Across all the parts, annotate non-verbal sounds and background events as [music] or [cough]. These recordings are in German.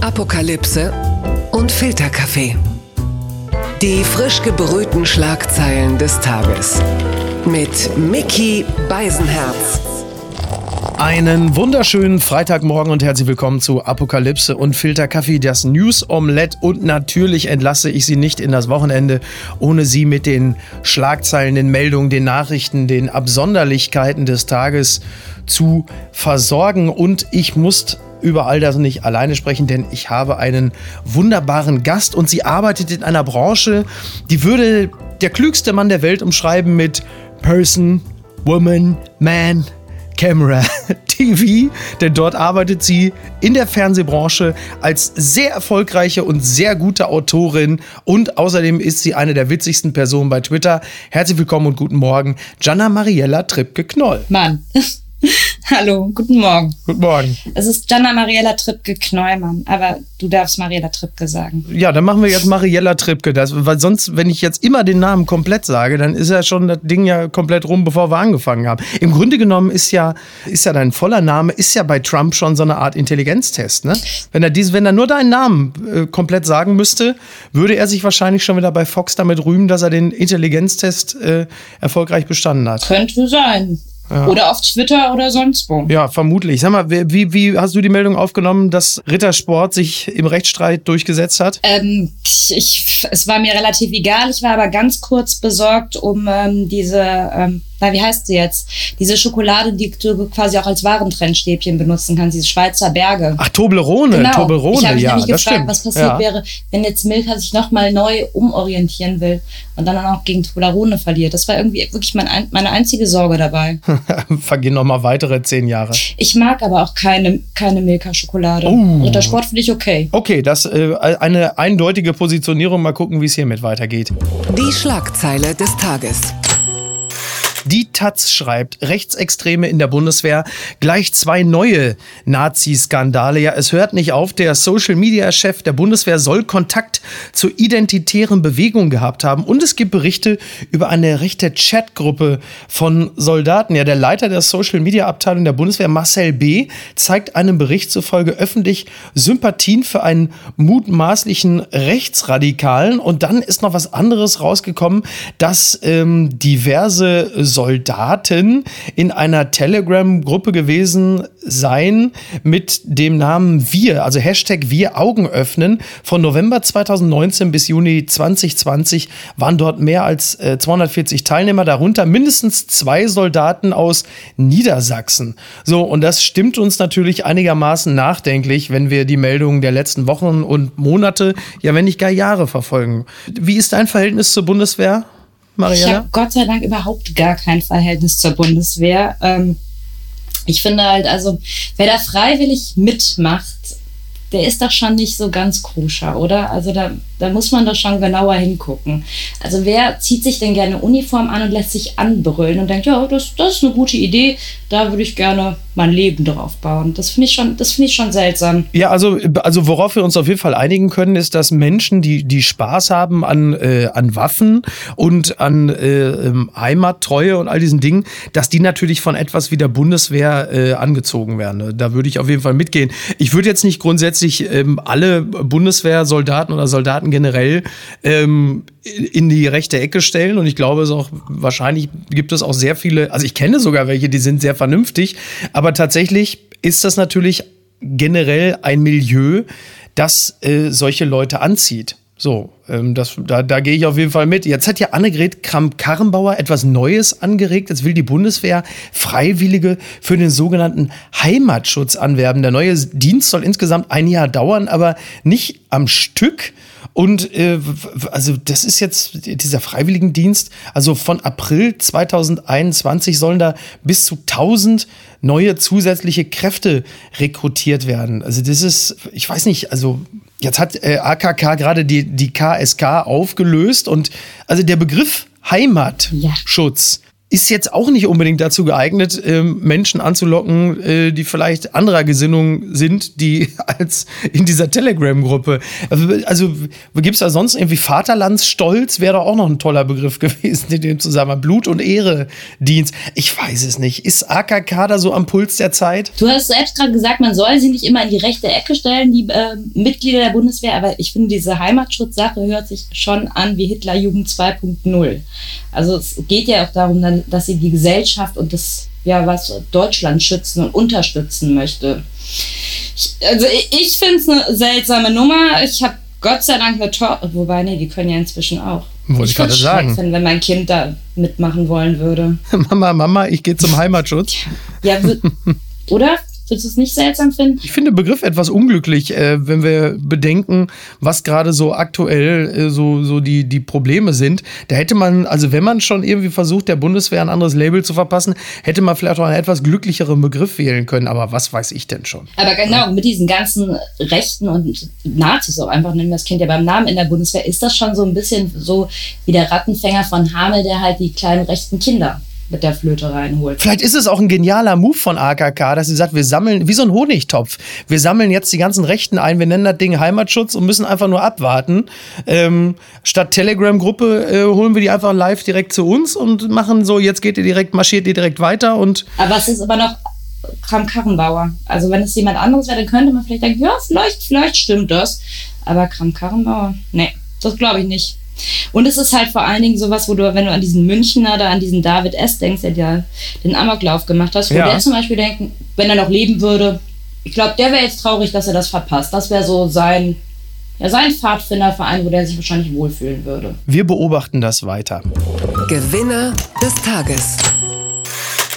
Apokalypse und Filterkaffee. Die frisch gebrühten Schlagzeilen des Tages. Mit Mickey Beisenherz. Einen wunderschönen Freitagmorgen und herzlich willkommen zu Apokalypse und Filterkaffee, das News Omelette. Und natürlich entlasse ich Sie nicht in das Wochenende, ohne Sie mit den Schlagzeilen, den Meldungen, den Nachrichten, den Absonderlichkeiten des Tages zu versorgen. Und ich muss über all das nicht alleine sprechen, denn ich habe einen wunderbaren Gast und sie arbeitet in einer Branche, die würde der klügste Mann der Welt umschreiben mit Person, Woman, Man, Camera [laughs] TV, denn dort arbeitet sie in der Fernsehbranche als sehr erfolgreiche und sehr gute Autorin und außerdem ist sie eine der witzigsten Personen bei Twitter. Herzlich willkommen und guten Morgen, Gianna Mariella Trippke-Knoll. Mann. [laughs] Hallo, guten Morgen. Guten Morgen. Es ist Gianna Mariella Trippke Knollmann, aber du darfst Mariella Trippke sagen. Ja, dann machen wir jetzt Mariella Trippke, das, weil sonst, wenn ich jetzt immer den Namen komplett sage, dann ist ja schon das Ding ja komplett rum, bevor wir angefangen haben. Im Grunde genommen ist ja, ist ja dein voller Name, ist ja bei Trump schon so eine Art Intelligenztest, ne? Wenn er dies, wenn er nur deinen Namen äh, komplett sagen müsste, würde er sich wahrscheinlich schon wieder bei Fox damit rühmen, dass er den Intelligenztest äh, erfolgreich bestanden hat. Könnte sein. Ja. Oder auf Twitter oder sonst wo. Ja, vermutlich. Sag mal, wie, wie hast du die Meldung aufgenommen, dass Rittersport sich im Rechtsstreit durchgesetzt hat? Ähm, ich, es war mir relativ egal. Ich war aber ganz kurz besorgt um ähm, diese ähm, na, wie heißt sie jetzt? Diese Schokolade, die du quasi auch als Warentrennstäbchen benutzen kannst, diese Schweizer Berge. Ach, Toblerone, genau. Toblerone, ich habe mich ja, nämlich das gefragt, was passiert ja. wäre, wenn jetzt Milka sich nochmal neu umorientieren will und dann auch gegen Toblerone verliert. Das war irgendwie wirklich mein, meine einzige Sorge dabei. [laughs] Vergehen nochmal weitere zehn Jahre. Ich mag aber auch keine, keine Milka-Schokolade. Oh. Rittersport finde ich okay. Okay, das äh, eine eindeutige Positionierung. Mal gucken, wie es hiermit weitergeht. Die Schlagzeile des Tages. Die Taz schreibt, Rechtsextreme in der Bundeswehr, gleich zwei neue Nazi-Skandale. Ja, es hört nicht auf. Der Social-Media-Chef der Bundeswehr soll Kontakt zur identitären Bewegung gehabt haben. Und es gibt Berichte über eine rechte Chatgruppe von Soldaten. Ja, der Leiter der Social-Media-Abteilung der Bundeswehr, Marcel B., zeigt einem Bericht zufolge öffentlich Sympathien für einen mutmaßlichen Rechtsradikalen. Und dann ist noch was anderes rausgekommen, dass ähm, diverse Soldaten in einer Telegram-Gruppe gewesen sein mit dem Namen Wir, also Hashtag Wir Augen öffnen. Von November 2019 bis Juni 2020 waren dort mehr als äh, 240 Teilnehmer, darunter mindestens zwei Soldaten aus Niedersachsen. So, und das stimmt uns natürlich einigermaßen nachdenklich, wenn wir die Meldungen der letzten Wochen und Monate, ja wenn nicht gar Jahre verfolgen. Wie ist dein Verhältnis zur Bundeswehr? Mariella? Ich habe Gott sei Dank überhaupt gar kein Verhältnis zur Bundeswehr. Ähm, ich finde halt, also, wer da freiwillig mitmacht, der ist doch schon nicht so ganz koscher, oder? Also da, da muss man doch schon genauer hingucken. Also wer zieht sich denn gerne Uniform an und lässt sich anbrüllen und denkt, ja, das, das ist eine gute Idee, da würde ich gerne mein Leben drauf bauen. Das finde ich schon, das finde ich schon seltsam. Ja, also, also worauf wir uns auf jeden Fall einigen können, ist, dass Menschen, die, die Spaß haben an, äh, an Waffen und an äh, Heimattreue und all diesen Dingen, dass die natürlich von etwas wie der Bundeswehr äh, angezogen werden. Da würde ich auf jeden Fall mitgehen. Ich würde jetzt nicht grundsätzlich ähm, alle Bundeswehrsoldaten oder Soldaten generell ähm, in die rechte Ecke stellen. Und ich glaube, es auch wahrscheinlich gibt es auch sehr viele, also ich kenne sogar welche, die sind sehr vernünftig, aber tatsächlich ist das natürlich generell ein Milieu, das äh, solche Leute anzieht. So, ähm, das, da, da gehe ich auf jeden Fall mit. Jetzt hat ja Annegret Kramp-Karrenbauer etwas Neues angeregt. Jetzt will die Bundeswehr Freiwillige für den sogenannten Heimatschutz anwerben. Der neue Dienst soll insgesamt ein Jahr dauern, aber nicht am Stück. Und äh, also das ist jetzt dieser Freiwilligendienst. Also von April 2021 sollen da bis zu 1000 neue zusätzliche Kräfte rekrutiert werden. Also das ist, ich weiß nicht, also jetzt hat äh, AKK gerade die, die KSK aufgelöst und also der Begriff Heimatschutz. Ist jetzt auch nicht unbedingt dazu geeignet, ähm, Menschen anzulocken, äh, die vielleicht anderer Gesinnung sind, die [laughs] als in dieser Telegram-Gruppe. Also gibt es da sonst irgendwie Vaterlandsstolz? Wäre doch auch noch ein toller Begriff [laughs] gewesen in dem Zusammenhang. Blut- und Ehre-Dienst. Ich weiß es nicht. Ist AKK da so am Puls der Zeit? Du hast selbst gerade gesagt, man soll sie nicht immer in die rechte Ecke stellen, die äh, Mitglieder der Bundeswehr, aber ich finde, diese Heimatschutzsache hört sich schon an wie Hitlerjugend 2.0. Also es geht ja auch darum, dann dass sie die Gesellschaft und das, ja, was Deutschland schützen und unterstützen möchte. Ich, also ich, ich finde es eine seltsame Nummer. Ich habe Gott sei Dank eine Tochter, wobei, nee, die können ja inzwischen auch. Wollte ich, gerade sagen. Finden, wenn mein Kind da mitmachen wollen würde. [laughs] Mama, Mama, ich gehe zum Heimatschutz. Ja, [laughs] oder? Würdest du es nicht seltsam finden? Ich finde den Begriff etwas unglücklich, äh, wenn wir bedenken, was gerade so aktuell äh, so, so die, die Probleme sind. Da hätte man, also wenn man schon irgendwie versucht, der Bundeswehr ein anderes Label zu verpassen, hätte man vielleicht auch einen etwas glücklicheren Begriff wählen können. Aber was weiß ich denn schon? Aber genau, mit diesen ganzen Rechten und Nazis auch einfach, nennen wir das Kind ja beim Namen in der Bundeswehr, ist das schon so ein bisschen so wie der Rattenfänger von Hamel, der halt die kleinen rechten Kinder mit der Flöte reinholt. Vielleicht ist es auch ein genialer Move von AKK, dass sie sagt, wir sammeln, wie so ein Honigtopf, wir sammeln jetzt die ganzen Rechten ein, wir nennen das Ding Heimatschutz und müssen einfach nur abwarten. Ähm, statt Telegram-Gruppe äh, holen wir die einfach live direkt zu uns und machen so, jetzt geht ihr direkt, marschiert ihr direkt weiter und. Aber es ist aber noch Kram Karrenbauer. Also wenn es jemand anderes wäre, dann könnte man vielleicht denken, ja, vielleicht, vielleicht stimmt das. Aber Kram Karrenbauer, nee, das glaube ich nicht. Und es ist halt vor allen Dingen sowas, wo du, wenn du an diesen Münchner oder an diesen David S. denkst, der ja den Amoklauf gemacht hast, wo ja. der zum Beispiel denken, wenn er noch leben würde, ich glaube, der wäre jetzt traurig, dass er das verpasst. Das wäre so sein, ja, sein Pfadfinderverein, wo der sich wahrscheinlich wohlfühlen würde. Wir beobachten das weiter. Gewinner des Tages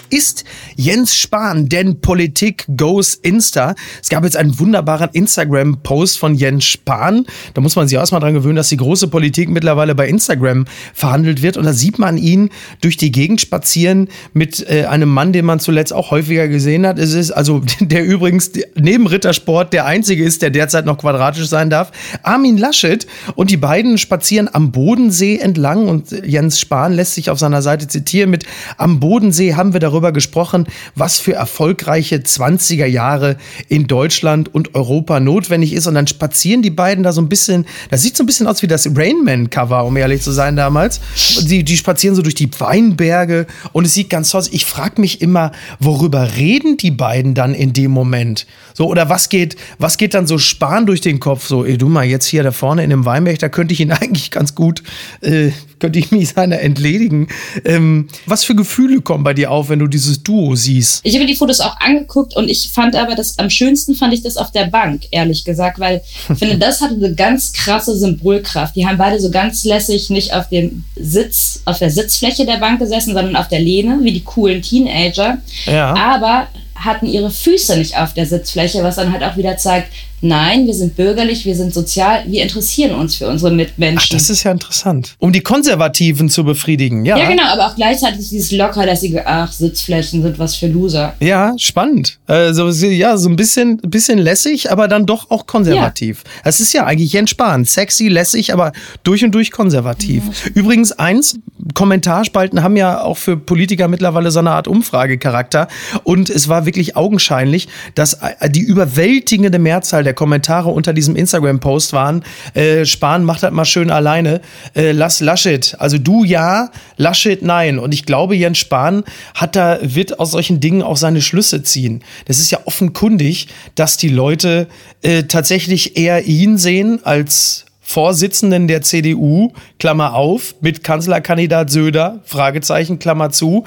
ist Jens Spahn, denn Politik goes Insta. Es gab jetzt einen wunderbaren Instagram-Post von Jens Spahn. Da muss man sich erstmal dran gewöhnen, dass die große Politik mittlerweile bei Instagram verhandelt wird. Und da sieht man ihn durch die Gegend spazieren mit äh, einem Mann, den man zuletzt auch häufiger gesehen hat. Es ist also, [laughs] der übrigens neben Rittersport der einzige ist, der derzeit noch quadratisch sein darf. Armin Laschet und die beiden spazieren am Bodensee entlang und Jens Spahn lässt sich auf seiner Seite zitieren mit Am Bodensee haben wir darüber gesprochen, was für erfolgreiche 20er Jahre in Deutschland und Europa notwendig ist. Und dann spazieren die beiden da so ein bisschen, das sieht so ein bisschen aus wie das Rainman-Cover, um ehrlich zu sein damals. Die, die spazieren so durch die Weinberge und es sieht ganz toll aus. Ich frage mich immer, worüber reden die beiden dann in dem Moment? So, oder was geht, was geht dann so Spahn durch den Kopf? So, ey, du mal, jetzt hier da vorne in dem Weinberg, da könnte ich ihn [laughs] eigentlich ganz gut, äh, könnte ich mich seiner entledigen. Ähm, was für Gefühle kommen bei dir auf, wenn du dieses Duo siehst? Ich habe die Fotos auch angeguckt und ich fand aber das am schönsten fand ich das auf der Bank, ehrlich gesagt, weil ich finde, das hatte eine ganz krasse Symbolkraft. Die haben beide so ganz lässig nicht auf dem Sitz, auf der Sitzfläche der Bank gesessen, sondern auf der Lehne, wie die coolen Teenager. Ja. Aber hatten ihre Füße nicht auf der Sitzfläche, was dann halt auch wieder zeigt, Nein, wir sind bürgerlich, wir sind sozial, wir interessieren uns für unsere Mitmenschen. Ach, das ist ja interessant. Um die Konservativen zu befriedigen, ja. Ja, genau, aber auch gleichzeitig dieses lockerlässige, ach, Sitzflächen sind was für Loser. Ja, spannend. Also, ja, so ein bisschen, bisschen lässig, aber dann doch auch konservativ. Ja. Es ist ja eigentlich entspannt. Sexy, lässig, aber durch und durch konservativ. Ja. Übrigens, eins, Kommentarspalten haben ja auch für Politiker mittlerweile so eine Art Umfragecharakter. Und es war wirklich augenscheinlich, dass die überwältigende Mehrzahl der der Kommentare unter diesem Instagram-Post waren, äh, Spahn macht das mal schön alleine, äh, lass Laschet, also du ja, Laschet nein. Und ich glaube, Jens Spahn hat da, wird aus solchen Dingen auch seine Schlüsse ziehen. Das ist ja offenkundig, dass die Leute äh, tatsächlich eher ihn sehen als Vorsitzenden der CDU, Klammer auf, mit Kanzlerkandidat Söder, Fragezeichen, Klammer zu.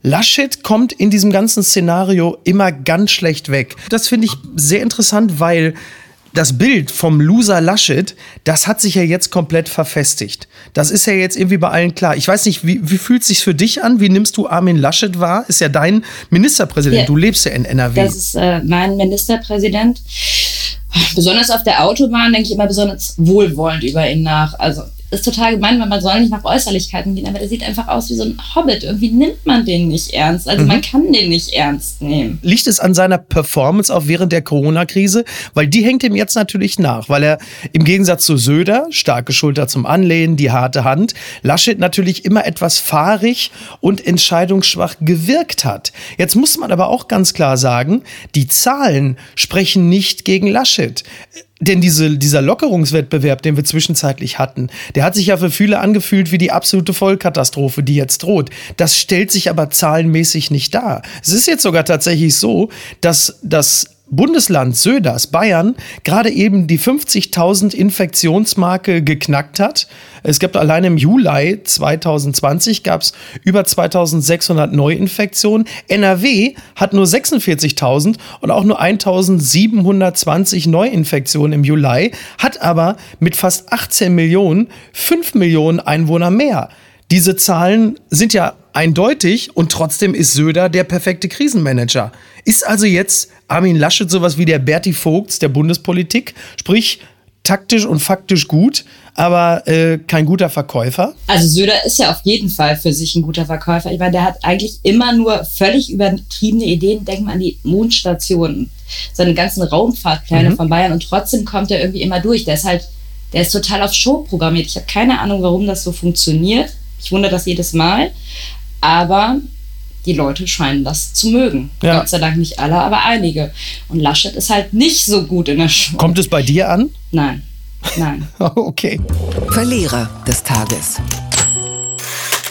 Laschet kommt in diesem ganzen Szenario immer ganz schlecht weg. Das finde ich sehr interessant, weil das Bild vom Loser Laschet, das hat sich ja jetzt komplett verfestigt. Das ist ja jetzt irgendwie bei allen klar. Ich weiß nicht, wie, wie fühlt es sich für dich an? Wie nimmst du Armin Laschet wahr? Ist ja dein Ministerpräsident. Ja, du lebst ja in NRW. Das ist äh, mein Ministerpräsident. Besonders auf der Autobahn denke ich immer besonders wohlwollend über ihn nach. Also ist total gemein, weil man soll nicht nach Äußerlichkeiten gehen, aber der sieht einfach aus wie so ein Hobbit. Irgendwie nimmt man den nicht ernst. Also mhm. man kann den nicht ernst nehmen. Liegt es an seiner Performance auch während der Corona-Krise? Weil die hängt ihm jetzt natürlich nach, weil er im Gegensatz zu Söder, starke Schulter zum Anlehnen, die harte Hand, Laschet natürlich immer etwas fahrig und entscheidungsschwach gewirkt hat. Jetzt muss man aber auch ganz klar sagen, die Zahlen sprechen nicht gegen Laschet. Denn diese, dieser Lockerungswettbewerb, den wir zwischenzeitlich hatten, der hat sich ja für viele angefühlt wie die absolute Vollkatastrophe, die jetzt droht. Das stellt sich aber zahlenmäßig nicht dar. Es ist jetzt sogar tatsächlich so, dass das Bundesland Söders, Bayern, gerade eben die 50.000 Infektionsmarke geknackt hat. Es gibt allein im Juli 2020 gab es über 2.600 Neuinfektionen. NRW hat nur 46.000 und auch nur 1.720 Neuinfektionen im Juli, hat aber mit fast 18 Millionen 5 Millionen Einwohner mehr. Diese Zahlen sind ja eindeutig und trotzdem ist Söder der perfekte Krisenmanager. Ist also jetzt Armin Laschet sowas wie der Berti Vogts der Bundespolitik? Sprich, taktisch und faktisch gut, aber äh, kein guter Verkäufer? Also Söder ist ja auf jeden Fall für sich ein guter Verkäufer. Ich meine, der hat eigentlich immer nur völlig übertriebene Ideen. Denk mal an die Mondstationen, seine ganzen Raumfahrtpläne mhm. von Bayern und trotzdem kommt er irgendwie immer durch. Der ist halt, der ist total auf Show programmiert. Ich habe keine Ahnung, warum das so funktioniert. Ich wundere das jedes Mal. Aber die Leute scheinen das zu mögen. Ja. Gott sei Dank nicht alle, aber einige. Und Laschet ist halt nicht so gut in der Schule. Kommt es bei dir an? Nein. Nein. [laughs] okay. Verlierer des Tages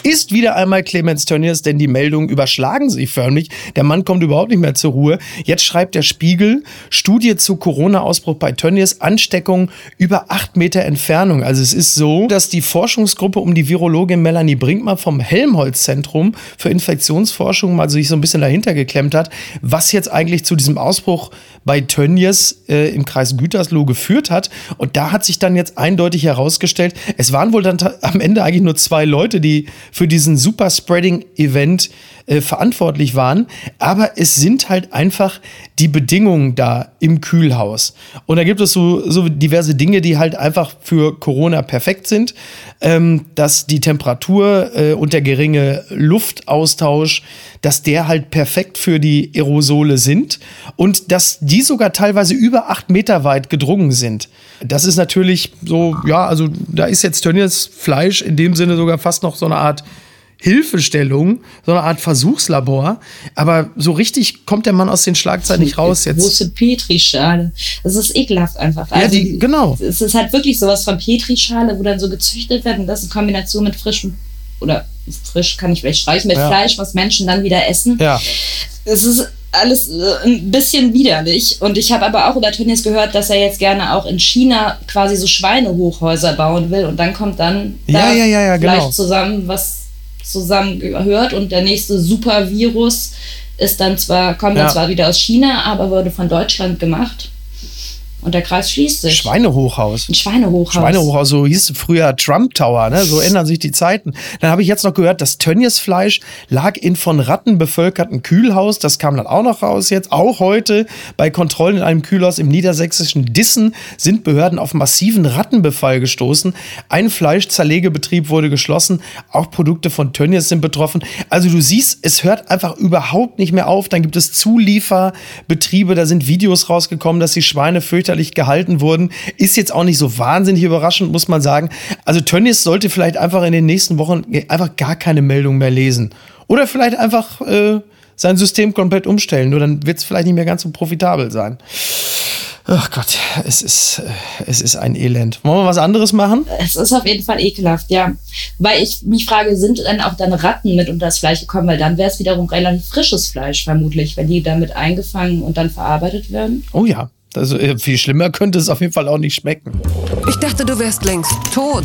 ist wieder einmal Clemens Tönnies, denn die Meldungen überschlagen sich förmlich. Der Mann kommt überhaupt nicht mehr zur Ruhe. Jetzt schreibt der Spiegel, Studie zu Corona-Ausbruch bei Tönnies, Ansteckung über acht Meter Entfernung. Also es ist so, dass die Forschungsgruppe um die Virologin Melanie Brinkmann vom Helmholtz-Zentrum für Infektionsforschung mal sich so ein bisschen dahinter geklemmt hat, was jetzt eigentlich zu diesem Ausbruch bei Tönnies äh, im Kreis Gütersloh geführt hat. Und da hat sich dann jetzt eindeutig herausgestellt, es waren wohl dann am Ende eigentlich nur zwei Leute, die für diesen Super Spreading Event äh, verantwortlich waren. Aber es sind halt einfach die Bedingungen da im Kühlhaus. Und da gibt es so, so diverse Dinge, die halt einfach für Corona perfekt sind. Ähm, dass die Temperatur äh, und der geringe Luftaustausch, dass der halt perfekt für die Aerosole sind und dass die sogar teilweise über acht Meter weit gedrungen sind. Das ist natürlich so, ja, also da ist jetzt Tönnies Fleisch in dem Sinne sogar fast noch so eine Art Hilfestellung, so eine Art Versuchslabor. Aber so richtig kommt der Mann aus den Schlagzeilen nicht raus jetzt. Große Petrischale. Das ist ekelhaft einfach. Also, ja, die, genau. Es ist halt wirklich sowas von Petrischale, wo dann so gezüchtet wird und das in Kombination mit frischem oder frisch kann ich vielleicht streichen, mit ja. Fleisch, was Menschen dann wieder essen. Ja. Es ist alles äh, ein bisschen widerlich. Und ich habe aber auch über Tönnies gehört, dass er jetzt gerne auch in China quasi so Schweinehochhäuser bauen will. Und dann kommt dann ja, ja, ja, ja, genau. zusammen, was zusammengehört und der nächste Supervirus ist dann zwar, kommt ja. dann zwar wieder aus China, aber wurde von Deutschland gemacht. Und der Kreis schließt sich. Schweinehochhaus. Ein Schweinehochhaus. Schweinehochhaus, so hieß es früher Trump Tower, ne? So ändern sich die Zeiten. Dann habe ich jetzt noch gehört, das Tönnies Fleisch lag in von Ratten bevölkerten Kühlhaus. Das kam dann auch noch raus jetzt. Auch heute bei Kontrollen in einem Kühlhaus im niedersächsischen Dissen sind Behörden auf massiven Rattenbefall gestoßen. Ein Fleischzerlegebetrieb wurde geschlossen. Auch Produkte von Tönnies sind betroffen. Also du siehst, es hört einfach überhaupt nicht mehr auf. Dann gibt es Zulieferbetriebe, da sind Videos rausgekommen, dass die Schweine fürchterlich fürchterlich gehalten wurden. Ist jetzt auch nicht so wahnsinnig überraschend, muss man sagen. Also Tönnies sollte vielleicht einfach in den nächsten Wochen einfach gar keine Meldung mehr lesen. Oder vielleicht einfach äh, sein System komplett umstellen. Nur dann wird es vielleicht nicht mehr ganz so profitabel sein. Ach Gott, es ist, äh, es ist ein Elend. Wollen wir was anderes machen? Es ist auf jeden Fall ekelhaft, ja. Weil ich mich frage, sind dann auch dann Ratten mit unter das Fleisch gekommen? Weil dann wäre es wiederum relativ frisches Fleisch, vermutlich, wenn die damit eingefangen und dann verarbeitet werden. Oh ja, also äh, viel schlimmer könnte es auf jeden Fall auch nicht schmecken. Ich dachte, du wärst längst tot.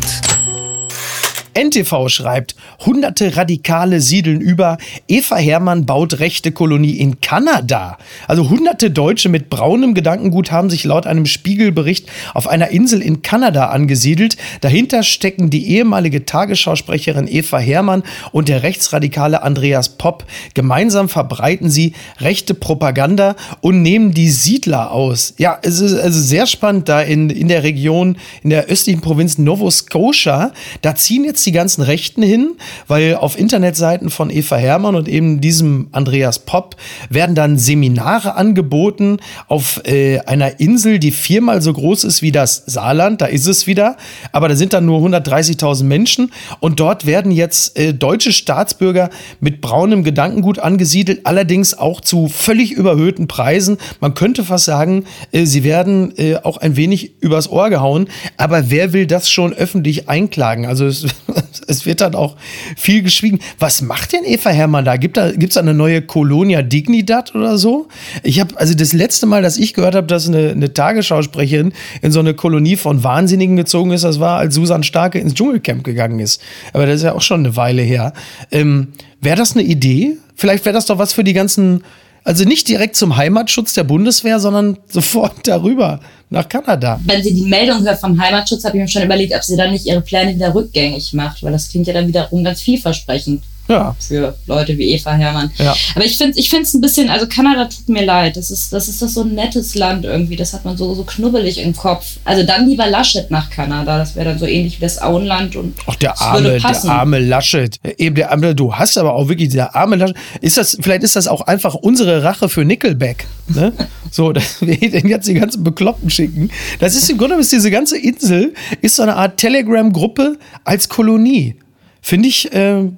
NTV schreibt, hunderte Radikale siedeln über. Eva Hermann baut rechte Kolonie in Kanada. Also hunderte Deutsche mit braunem Gedankengut haben sich laut einem Spiegelbericht auf einer Insel in Kanada angesiedelt. Dahinter stecken die ehemalige Tagesschausprecherin Eva Hermann und der rechtsradikale Andreas Popp. Gemeinsam verbreiten sie rechte Propaganda und nehmen die Siedler aus. Ja, es ist also sehr spannend da in, in der Region, in der östlichen Provinz Nova Scotia. Da ziehen jetzt die ganzen Rechten hin, weil auf Internetseiten von Eva Hermann und eben diesem Andreas Popp werden dann Seminare angeboten auf äh, einer Insel, die viermal so groß ist wie das Saarland. Da ist es wieder. Aber da sind dann nur 130.000 Menschen und dort werden jetzt äh, deutsche Staatsbürger mit braunem Gedankengut angesiedelt, allerdings auch zu völlig überhöhten Preisen. Man könnte fast sagen, äh, sie werden äh, auch ein wenig übers Ohr gehauen. Aber wer will das schon öffentlich einklagen? Also es, [laughs] es wird dann auch viel geschwiegen. Was macht denn Eva Hermann da? Gibt da gibt's da eine neue Colonia Dignidad oder so? Ich habe also das letzte Mal, dass ich gehört habe, dass eine, eine Tagesschausprecherin in so eine Kolonie von Wahnsinnigen gezogen ist, das war, als Susan Starke ins Dschungelcamp gegangen ist. Aber das ist ja auch schon eine Weile her. Ähm, wäre das eine Idee? Vielleicht wäre das doch was für die ganzen also nicht direkt zum Heimatschutz der Bundeswehr, sondern sofort [laughs] darüber nach Kanada. Wenn sie die Meldung hört vom Heimatschutz, habe ich mir schon überlegt, ob sie dann nicht ihre Pläne wieder rückgängig macht, weil das klingt ja dann wiederum ganz vielversprechend ja. für Leute wie Eva Hermann. Ja. Aber ich finde es ich ein bisschen, also Kanada tut mir leid. Das ist, das ist das so ein nettes Land irgendwie. Das hat man so, so knubbelig im Kopf. Also dann lieber Laschet nach Kanada. Das wäre dann so ähnlich wie das Auenland und Ach, der arme, der arme Laschet. Eben der arme, du hast aber auch wirklich der arme Laschet. Ist das, vielleicht ist das auch einfach unsere Rache für Nickelback. Ne? [laughs] so, dass wir den jetzt die ganzen Bekloppten schicken. Das ist im Grunde ist diese ganze Insel ist so eine Art Telegram-Gruppe als Kolonie. Finde ich, äh,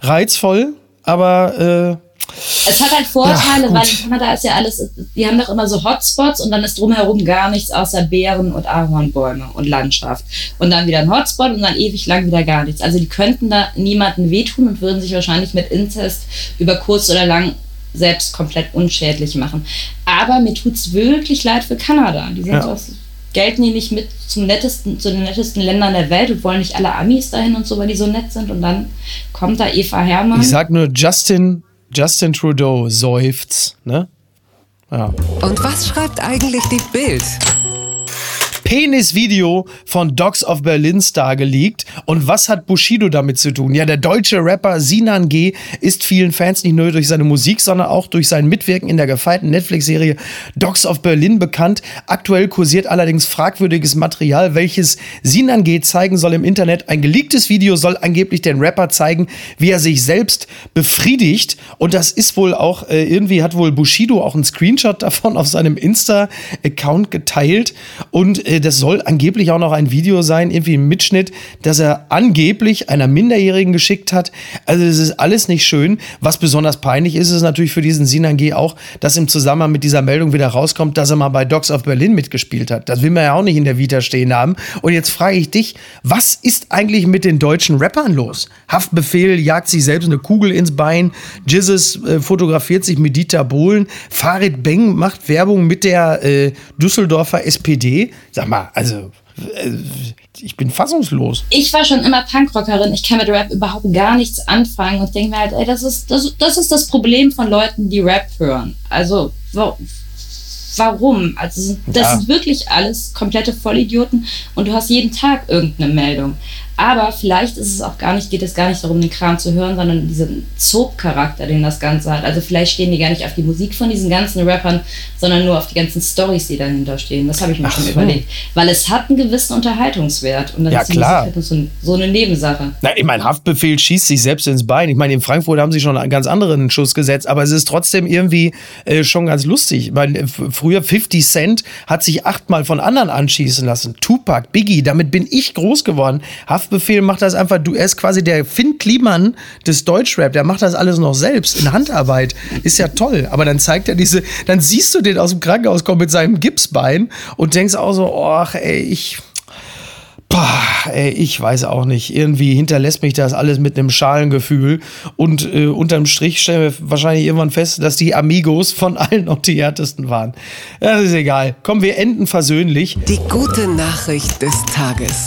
reizvoll, aber äh, es hat halt Vorteile, ja, weil in Kanada ist ja alles, die haben doch immer so Hotspots und dann ist drumherum gar nichts außer Beeren und Ahornbäume und Landschaft. Und dann wieder ein Hotspot und dann ewig lang wieder gar nichts. Also die könnten da niemanden wehtun und würden sich wahrscheinlich mit Inzest über kurz oder lang selbst komplett unschädlich machen. Aber mir tut es wirklich leid für Kanada. Die sind ja. so gelten die nicht mit zum nettesten, zu den nettesten Ländern der Welt und wollen nicht alle Amis dahin und so, weil die so nett sind. Und dann kommt da Eva Hermann. Ich sag nur Justin, Justin Trudeau seufzt, ne? Ja. Und was schreibt eigentlich die Bild? Penis-Video von Dogs of Berlin Star geleakt. Und was hat Bushido damit zu tun? Ja, der deutsche Rapper Sinan G. ist vielen Fans nicht nur durch seine Musik, sondern auch durch sein Mitwirken in der gefeierten Netflix-Serie Dogs of Berlin bekannt. Aktuell kursiert allerdings fragwürdiges Material, welches Sinan G. zeigen soll im Internet. Ein geleaktes Video soll angeblich den Rapper zeigen, wie er sich selbst befriedigt. Und das ist wohl auch, äh, irgendwie hat wohl Bushido auch einen Screenshot davon auf seinem Insta-Account geteilt. Und äh, das soll angeblich auch noch ein Video sein, irgendwie ein Mitschnitt, das er angeblich einer Minderjährigen geschickt hat. Also das ist alles nicht schön. Was besonders peinlich ist, ist natürlich für diesen Sinan G auch, dass im Zusammenhang mit dieser Meldung wieder rauskommt, dass er mal bei Dogs of Berlin mitgespielt hat. Das will man ja auch nicht in der Vita stehen haben. Und jetzt frage ich dich, was ist eigentlich mit den deutschen Rappern los? Haftbefehl jagt sich selbst eine Kugel ins Bein, Jizzes äh, fotografiert sich mit Dieter Bohlen, Farid Beng macht Werbung mit der äh, Düsseldorfer SPD. Sag mal, also äh, ich bin fassungslos. Ich war schon immer Punkrockerin. Ich kann mit Rap überhaupt gar nichts anfangen und denke mir halt, ey, das ist, das, das ist das Problem von Leuten, die Rap hören. Also, warum? Also, das ja. sind wirklich alles komplette Vollidioten und du hast jeden Tag irgendeine Meldung. Aber vielleicht ist es auch gar nicht, geht es gar nicht darum, den Kram zu hören, sondern diesen Soap-Charakter, den das Ganze hat. Also vielleicht stehen die gar nicht auf die Musik von diesen ganzen Rappern, sondern nur auf die ganzen Stories, die dahinter stehen. Das habe ich mir Ach schon so. überlegt. Weil es hat einen gewissen Unterhaltungswert. Und dann ja, ist klar. Halt so, so, eine Nebensache. Na, ich meine, Haftbefehl schießt sich selbst ins Bein. Ich meine, in Frankfurt haben sie schon einen ganz anderen Schuss gesetzt, aber es ist trotzdem irgendwie äh, schon ganz lustig. Ich meine, früher 50 Cent hat sich achtmal von anderen anschießen lassen. Tupac, Biggie, damit bin ich groß geworden. Haftbefehl Haftbefehl macht das einfach, du, er ist quasi der Finn Kliman des Deutschrap, der macht das alles noch selbst in Handarbeit. Ist ja toll. Aber dann zeigt er diese, dann siehst du den aus dem Krankenhaus kommen mit seinem Gipsbein und denkst auch so, ach ey, ich, Boah, ey, ich weiß auch nicht. Irgendwie hinterlässt mich das alles mit einem Schalengefühl. Und äh, unterm Strich stellen wir wahrscheinlich irgendwann fest, dass die Amigos von allen noch die härtesten waren. Das ist egal. Komm, wir enden versöhnlich. Die gute Nachricht des Tages.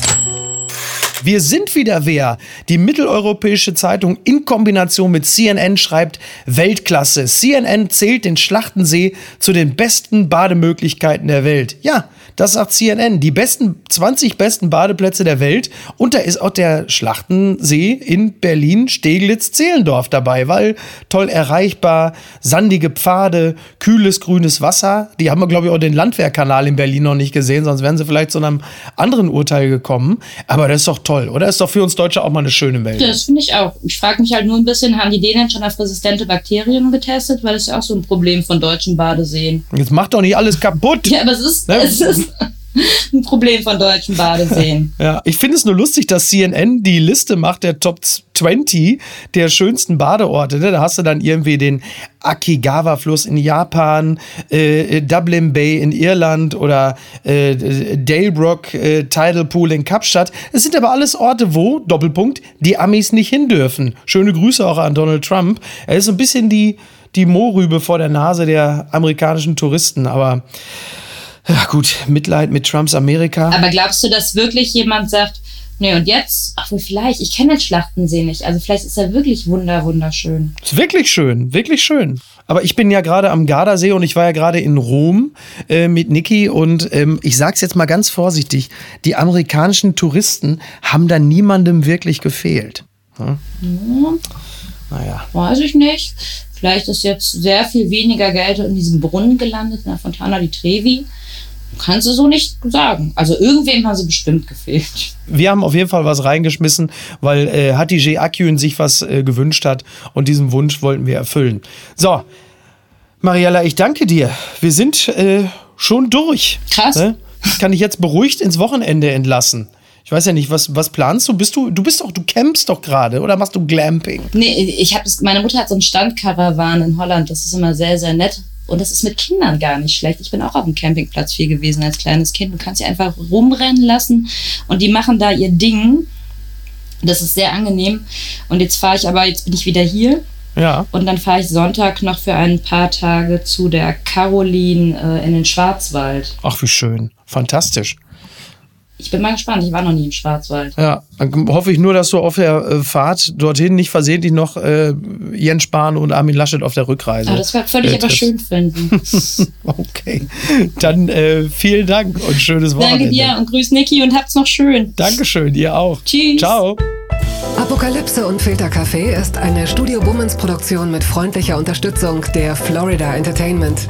Wir sind wieder wer. Die mitteleuropäische Zeitung in Kombination mit CNN schreibt Weltklasse. CNN zählt den Schlachtensee zu den besten Bademöglichkeiten der Welt. Ja, das sagt CNN. Die besten 20 besten Badeplätze der Welt. Und da ist auch der Schlachtensee in Berlin, Steglitz, Zehlendorf dabei, weil toll erreichbar, sandige Pfade, kühles grünes Wasser. Die haben wir, glaube ich, auch den Landwehrkanal in Berlin noch nicht gesehen, sonst wären sie vielleicht zu einem anderen Urteil gekommen. Aber das ist doch toll, oder? Ist doch für uns Deutsche auch mal eine schöne Meldung. Das finde ich auch. Ich frage mich halt nur ein bisschen, haben die Dänen schon auf resistente Bakterien getestet? Weil das ist ja auch so ein Problem von deutschen Badeseen. Jetzt macht doch nicht alles kaputt. Ja, aber es ist, ne? es ist ein Problem von deutschen Badeseen. [laughs] ja, ich finde es nur lustig, dass CNN die Liste macht der Top 20 der schönsten Badeorte. Ne? Da hast du dann irgendwie den Akigawa-Fluss in Japan, äh, Dublin Bay in Irland oder äh, Dalebrook äh, Tidal Pool in Kapstadt. Es sind aber alles Orte, wo, Doppelpunkt, die Amis nicht hin dürfen. Schöne Grüße auch an Donald Trump. Er ist so ein bisschen die, die Mohrrübe vor der Nase der amerikanischen Touristen, aber ja, gut, Mitleid mit Trumps Amerika. Aber glaubst du, dass wirklich jemand sagt, nee, und jetzt, ach, vielleicht, ich kenne den Schlachtensee nicht. Also vielleicht ist er wirklich wunder, wunderschön. Ist wirklich schön, wirklich schön. Aber ich bin ja gerade am Gardasee und ich war ja gerade in Rom äh, mit Niki und ähm, ich sag's jetzt mal ganz vorsichtig, die amerikanischen Touristen haben da niemandem wirklich gefehlt. Hm? Ja. Naja. Weiß ich nicht. Vielleicht ist jetzt sehr viel weniger Geld in diesem Brunnen gelandet, in der Fontana di Trevi. Kannst du so nicht sagen. Also irgendwem haben sie bestimmt gefehlt. Wir haben auf jeden Fall was reingeschmissen, weil äh, Hatice Akyün sich was äh, gewünscht hat und diesen Wunsch wollten wir erfüllen. So, Mariella, ich danke dir. Wir sind äh, schon durch. Krass. Ne? Kann ich jetzt beruhigt ins Wochenende entlassen. Ich weiß ja nicht, was, was planst du? Bist du, du bist doch, du campst doch gerade oder machst du Glamping? Nee, ich habe meine Mutter hat so einen Standkarawan in Holland, das ist immer sehr, sehr nett. Und das ist mit Kindern gar nicht schlecht. Ich bin auch auf dem Campingplatz viel gewesen als kleines Kind. Du kannst sie einfach rumrennen lassen und die machen da ihr Ding. Das ist sehr angenehm. Und jetzt fahre ich aber, jetzt bin ich wieder hier. Ja. Und dann fahre ich Sonntag noch für ein paar Tage zu der Caroline äh, in den Schwarzwald. Ach, wie schön. Fantastisch. Ich bin mal gespannt, ich war noch nie im Schwarzwald. Ja, dann hoffe ich nur, dass du auf der äh, Fahrt dorthin nicht versehentlich noch äh, Jens Spahn und Armin Laschet auf der Rückreise. Aber das würde ich aber schön finden. [laughs] okay, dann äh, vielen Dank und schönes Wochenende. Danke dir und grüß Niki und habt's noch schön. Dankeschön, ihr auch. Tschüss. Ciao. Apokalypse und Filtercafé ist eine Studio Bummens Produktion mit freundlicher Unterstützung der Florida Entertainment.